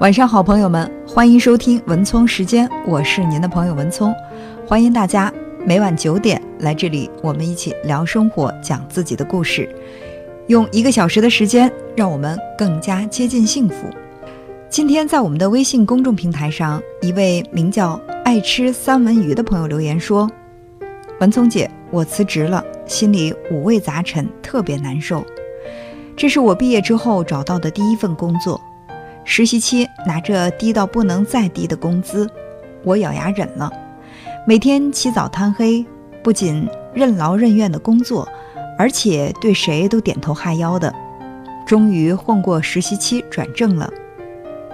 晚上好，朋友们，欢迎收听文聪时间，我是您的朋友文聪，欢迎大家每晚九点来这里，我们一起聊生活，讲自己的故事，用一个小时的时间，让我们更加接近幸福。今天在我们的微信公众平台上，一位名叫爱吃三文鱼的朋友留言说：“文聪姐，我辞职了，心里五味杂陈，特别难受。这是我毕业之后找到的第一份工作。”实习期拿着低到不能再低的工资，我咬牙忍了。每天起早贪黑，不仅任劳任怨的工作，而且对谁都点头哈腰的。终于混过实习期，转正了。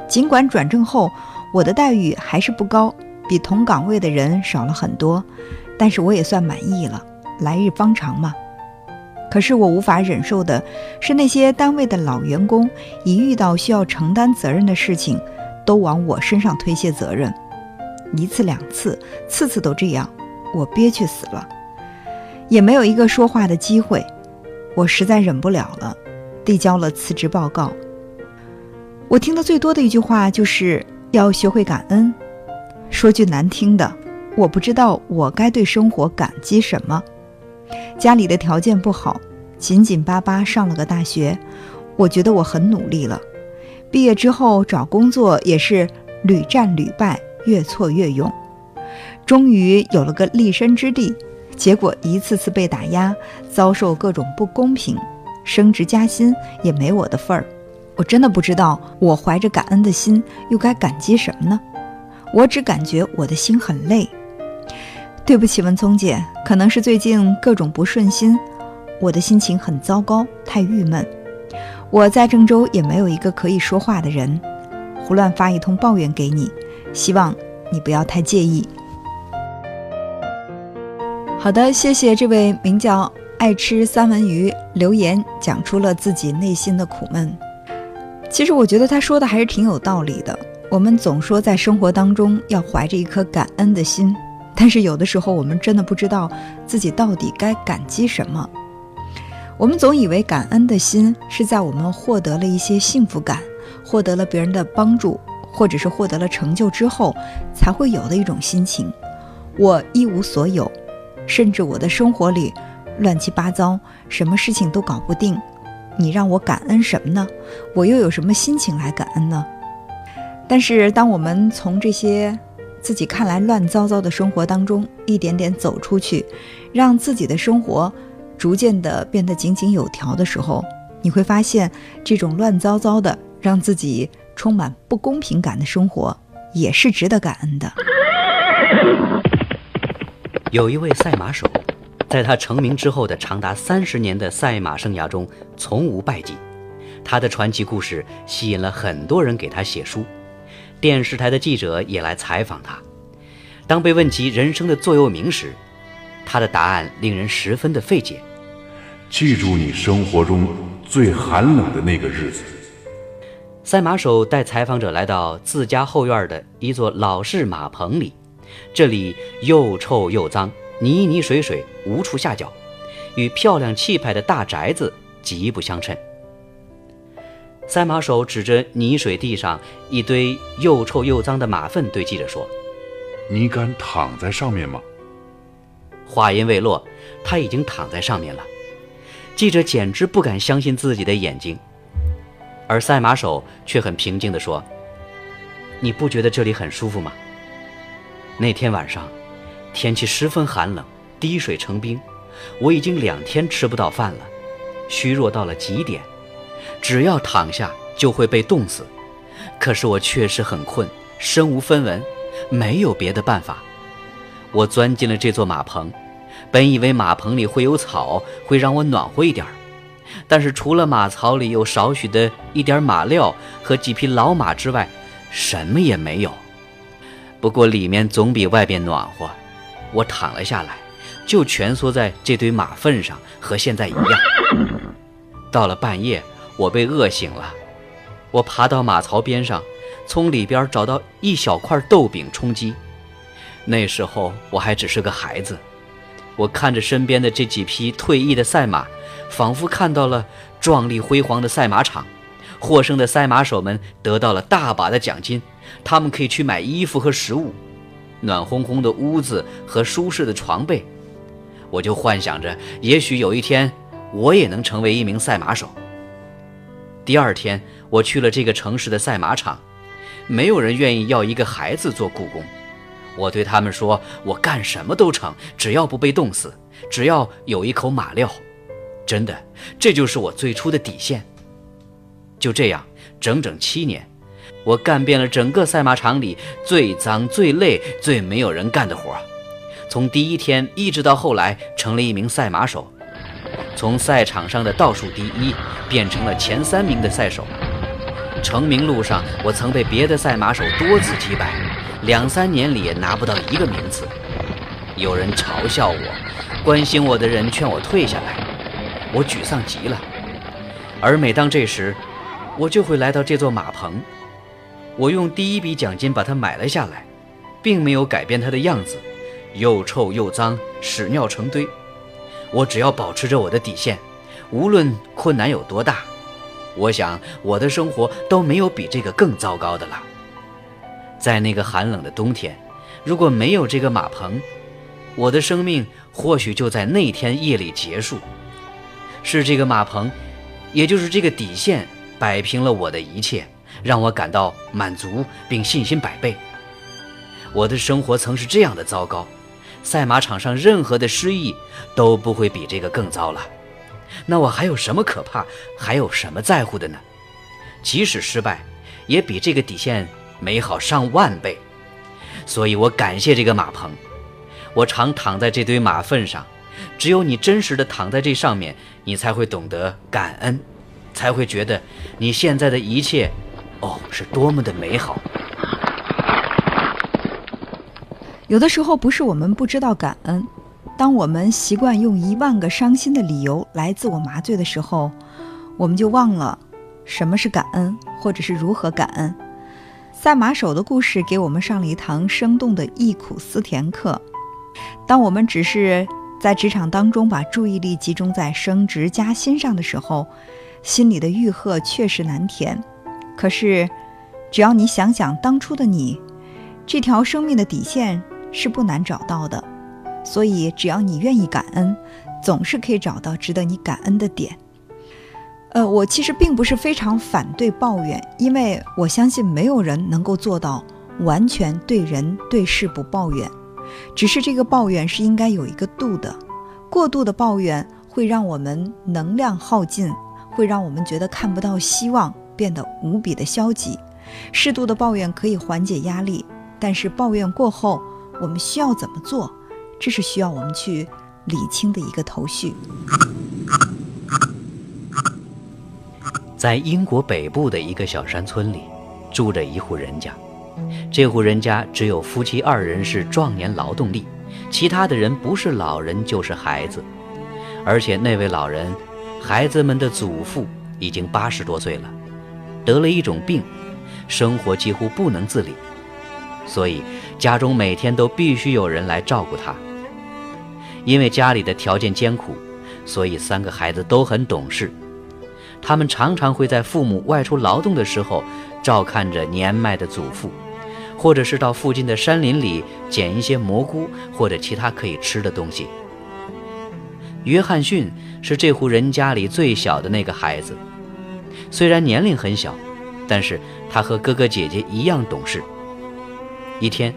尽管转正后我的待遇还是不高，比同岗位的人少了很多，但是我也算满意了。来日方长嘛。可是我无法忍受的是，那些单位的老员工一遇到需要承担责任的事情，都往我身上推卸责任，一次两次，次次都这样，我憋屈死了，也没有一个说话的机会，我实在忍不了了，递交了辞职报告。我听的最多的一句话就是要学会感恩。说句难听的，我不知道我该对生活感激什么。家里的条件不好，紧紧巴巴上了个大学，我觉得我很努力了。毕业之后找工作也是屡战屡败，越挫越勇，终于有了个立身之地。结果一次次被打压，遭受各种不公平，升职加薪也没我的份儿。我真的不知道，我怀着感恩的心又该感激什么呢？我只感觉我的心很累。对不起，文聪姐，可能是最近各种不顺心，我的心情很糟糕，太郁闷。我在郑州也没有一个可以说话的人，胡乱发一通抱怨给你，希望你不要太介意。好的，谢谢这位名叫爱吃三文鱼留言，讲出了自己内心的苦闷。其实我觉得他说的还是挺有道理的。我们总说在生活当中要怀着一颗感恩的心。但是有的时候，我们真的不知道自己到底该感激什么。我们总以为感恩的心是在我们获得了一些幸福感、获得了别人的帮助，或者是获得了成就之后才会有的一种心情。我一无所有，甚至我的生活里乱七八糟，什么事情都搞不定。你让我感恩什么呢？我又有什么心情来感恩呢？但是当我们从这些……自己看来乱糟糟的生活当中，一点点走出去，让自己的生活逐渐的变得井井有条的时候，你会发现，这种乱糟糟的、让自己充满不公平感的生活，也是值得感恩的。有一位赛马手，在他成名之后的长达三十年的赛马生涯中，从无败绩。他的传奇故事吸引了很多人给他写书。电视台的记者也来采访他。当被问及人生的座右铭时，他的答案令人十分的费解。记住你生活中最寒冷的那个日子。赛马手带采访者来到自家后院的一座老式马棚里，这里又臭又脏，泥泥水水，无处下脚，与漂亮气派的大宅子极不相称。赛马手指着泥水地上一堆又臭又脏的马粪，对记者说：“你敢躺在上面吗？”话音未落，他已经躺在上面了。记者简直不敢相信自己的眼睛，而赛马手却很平静地说：“你不觉得这里很舒服吗？那天晚上，天气十分寒冷，滴水成冰，我已经两天吃不到饭了，虚弱到了极点。”只要躺下就会被冻死，可是我确实很困，身无分文，没有别的办法。我钻进了这座马棚，本以为马棚里会有草，会让我暖和一点儿，但是除了马槽里有少许的一点马料和几匹老马之外，什么也没有。不过里面总比外边暖和。我躺了下来，就蜷缩在这堆马粪上，和现在一样。到了半夜。我被饿醒了，我爬到马槽边上，从里边找到一小块豆饼充饥。那时候我还只是个孩子，我看着身边的这几匹退役的赛马，仿佛看到了壮丽辉煌的赛马场，获胜的赛马手们得到了大把的奖金，他们可以去买衣服和食物，暖烘烘的屋子和舒适的床被。我就幻想着，也许有一天我也能成为一名赛马手。第二天，我去了这个城市的赛马场，没有人愿意要一个孩子做雇工。我对他们说：“我干什么都成，只要不被冻死，只要有一口马料。”真的，这就是我最初的底线。就这样，整整七年，我干遍了整个赛马场里最脏、最累、最没有人干的活。从第一天一直到后来，成了一名赛马手，从赛场上的倒数第一变成了前三名的赛手。成名路上，我曾被别的赛马手多次击败，两三年里也拿不到一个名次。有人嘲笑我，关心我的人劝我退下来。我沮丧极了，而每当这时，我就会来到这座马棚。我用第一笔奖金把它买了下来，并没有改变它的样子，又臭又脏，屎尿成堆。我只要保持着我的底线，无论困难有多大，我想我的生活都没有比这个更糟糕的了。在那个寒冷的冬天，如果没有这个马棚，我的生命或许就在那天夜里结束。是这个马棚，也就是这个底线，摆平了我的一切，让我感到满足并信心百倍。我的生活曾是这样的糟糕，赛马场上任何的失意都不会比这个更糟了。那我还有什么可怕，还有什么在乎的呢？即使失败，也比这个底线美好上万倍。所以我感谢这个马棚，我常躺在这堆马粪上。只有你真实的躺在这上面，你才会懂得感恩，才会觉得你现在的一切，哦，是多么的美好。有的时候不是我们不知道感恩，当我们习惯用一万个伤心的理由来自我麻醉的时候，我们就忘了什么是感恩，或者是如何感恩。赛马手的故事给我们上了一堂生动的忆苦思甜课。当我们只是。在职场当中，把注意力集中在升职加薪上的时候，心里的欲壑确实难填。可是，只要你想想当初的你，这条生命的底线是不难找到的。所以，只要你愿意感恩，总是可以找到值得你感恩的点。呃，我其实并不是非常反对抱怨，因为我相信没有人能够做到完全对人对事不抱怨。只是这个抱怨是应该有一个度的，过度的抱怨会让我们能量耗尽，会让我们觉得看不到希望，变得无比的消极。适度的抱怨可以缓解压力，但是抱怨过后，我们需要怎么做？这是需要我们去理清的一个头绪。在英国北部的一个小山村里，住着一户人家。这户人家只有夫妻二人是壮年劳动力，其他的人不是老人就是孩子。而且那位老人，孩子们的祖父已经八十多岁了，得了一种病，生活几乎不能自理，所以家中每天都必须有人来照顾他。因为家里的条件艰苦，所以三个孩子都很懂事，他们常常会在父母外出劳动的时候，照看着年迈的祖父。或者是到附近的山林里捡一些蘑菇或者其他可以吃的东西。约翰逊是这户人家里最小的那个孩子，虽然年龄很小，但是他和哥哥姐姐一样懂事。一天，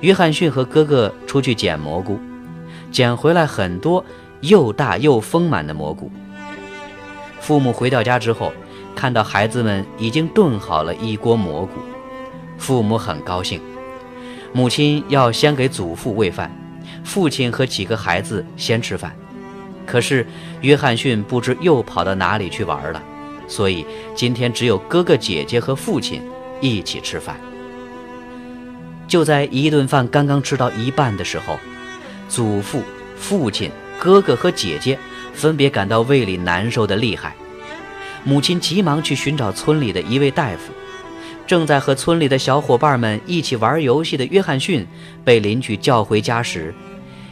约翰逊和哥哥出去捡蘑菇，捡回来很多又大又丰满的蘑菇。父母回到家之后，看到孩子们已经炖好了一锅蘑菇。父母很高兴，母亲要先给祖父喂饭，父亲和几个孩子先吃饭。可是约翰逊不知又跑到哪里去玩了，所以今天只有哥哥姐姐和父亲一起吃饭。就在一顿饭刚刚吃到一半的时候，祖父、父亲、哥哥和姐姐分别感到胃里难受的厉害，母亲急忙去寻找村里的一位大夫。正在和村里的小伙伴们一起玩游戏的约翰逊，被邻居叫回家时，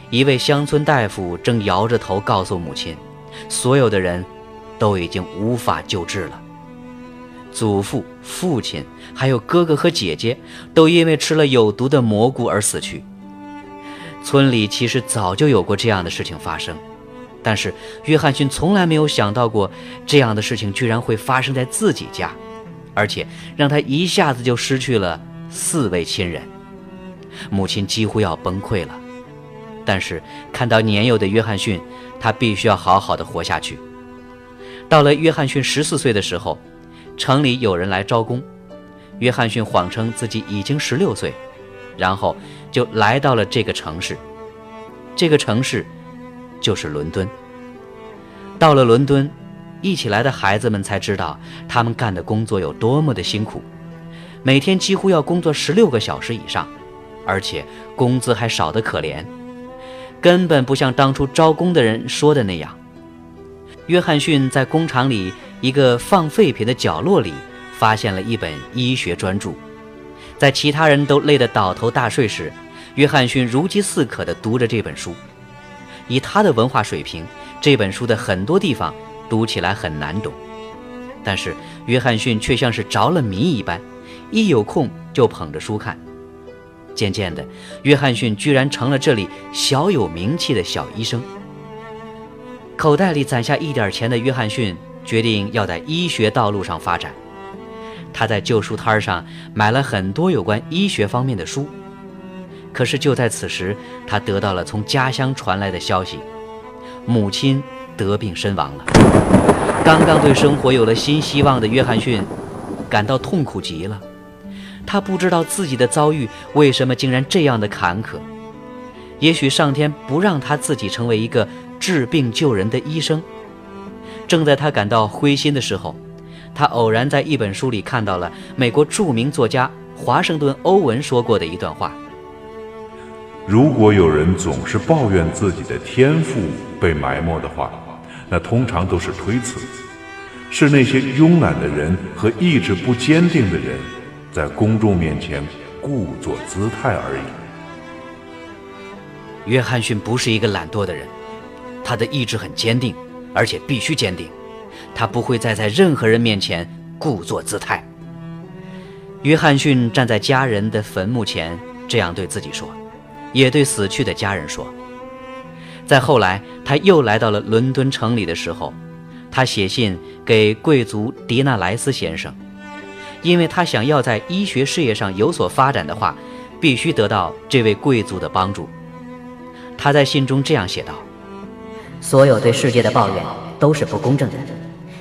一位乡村大夫正摇着头告诉母亲：“所有的人都已经无法救治了。”祖父、父亲，还有哥哥和姐姐，都因为吃了有毒的蘑菇而死去。村里其实早就有过这样的事情发生，但是约翰逊从来没有想到过这样的事情居然会发生在自己家，而且让他一下子就失去了四位亲人，母亲几乎要崩溃了。但是看到年幼的约翰逊，他必须要好好的活下去。到了约翰逊十四岁的时候，城里有人来招工，约翰逊谎称自己已经十六岁，然后就来到了这个城市。这个城市就是伦敦。到了伦敦，一起来的孩子们才知道，他们干的工作有多么的辛苦，每天几乎要工作十六个小时以上，而且工资还少得可怜。根本不像当初招工的人说的那样。约翰逊在工厂里一个放废品的角落里，发现了一本医学专著。在其他人都累得倒头大睡时，约翰逊如饥似渴地读着这本书。以他的文化水平，这本书的很多地方读起来很难懂，但是约翰逊却像是着了迷一般，一有空就捧着书看。渐渐的，约翰逊居然成了这里小有名气的小医生。口袋里攒下一点钱的约翰逊决定要在医学道路上发展。他在旧书摊上买了很多有关医学方面的书。可是就在此时，他得到了从家乡传来的消息：母亲得病身亡了。刚刚对生活有了新希望的约翰逊感到痛苦极了。他不知道自己的遭遇为什么竟然这样的坎坷。也许上天不让他自己成为一个治病救人的医生。正在他感到灰心的时候，他偶然在一本书里看到了美国著名作家华盛顿·欧文说过的一段话：“如果有人总是抱怨自己的天赋被埋没的话，那通常都是推辞，是那些慵懒的人和意志不坚定的人。”在公众面前故作姿态而已。约翰逊不是一个懒惰的人，他的意志很坚定，而且必须坚定。他不会再在任何人面前故作姿态。约翰逊站在家人的坟墓前，这样对自己说，也对死去的家人说。再后来，他又来到了伦敦城里的时候，他写信给贵族迪纳莱斯先生。因为他想要在医学事业上有所发展的话，必须得到这位贵族的帮助。他在信中这样写道：“所有对世界的抱怨都是不公正的。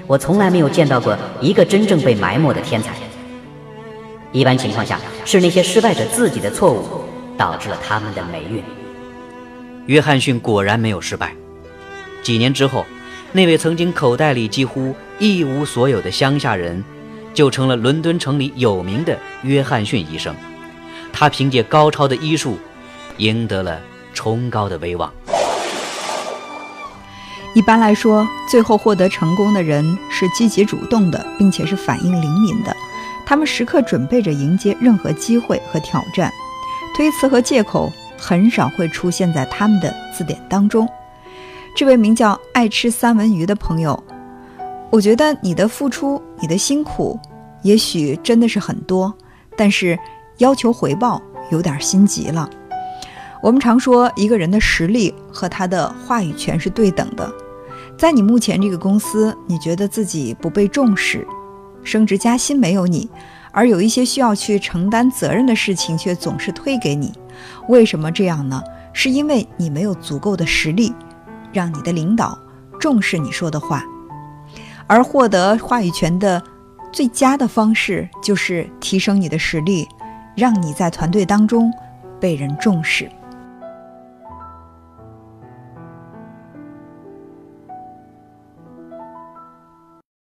我从来没有见到过一个真正被埋没的天才。一般情况下，是那些失败者自己的错误导致了他们的霉运。”约翰逊果然没有失败。几年之后，那位曾经口袋里几乎一无所有的乡下人。就成了伦敦城里有名的约翰逊医生，他凭借高超的医术，赢得了崇高的威望。一般来说，最后获得成功的人是积极主动的，并且是反应灵敏的，他们时刻准备着迎接任何机会和挑战，推辞和借口很少会出现在他们的字典当中。这位名叫爱吃三文鱼的朋友，我觉得你的付出，你的辛苦。也许真的是很多，但是要求回报有点心急了。我们常说，一个人的实力和他的话语权是对等的。在你目前这个公司，你觉得自己不被重视，升职加薪没有你，而有一些需要去承担责任的事情却总是推给你。为什么这样呢？是因为你没有足够的实力，让你的领导重视你说的话，而获得话语权的。最佳的方式就是提升你的实力，让你在团队当中被人重视。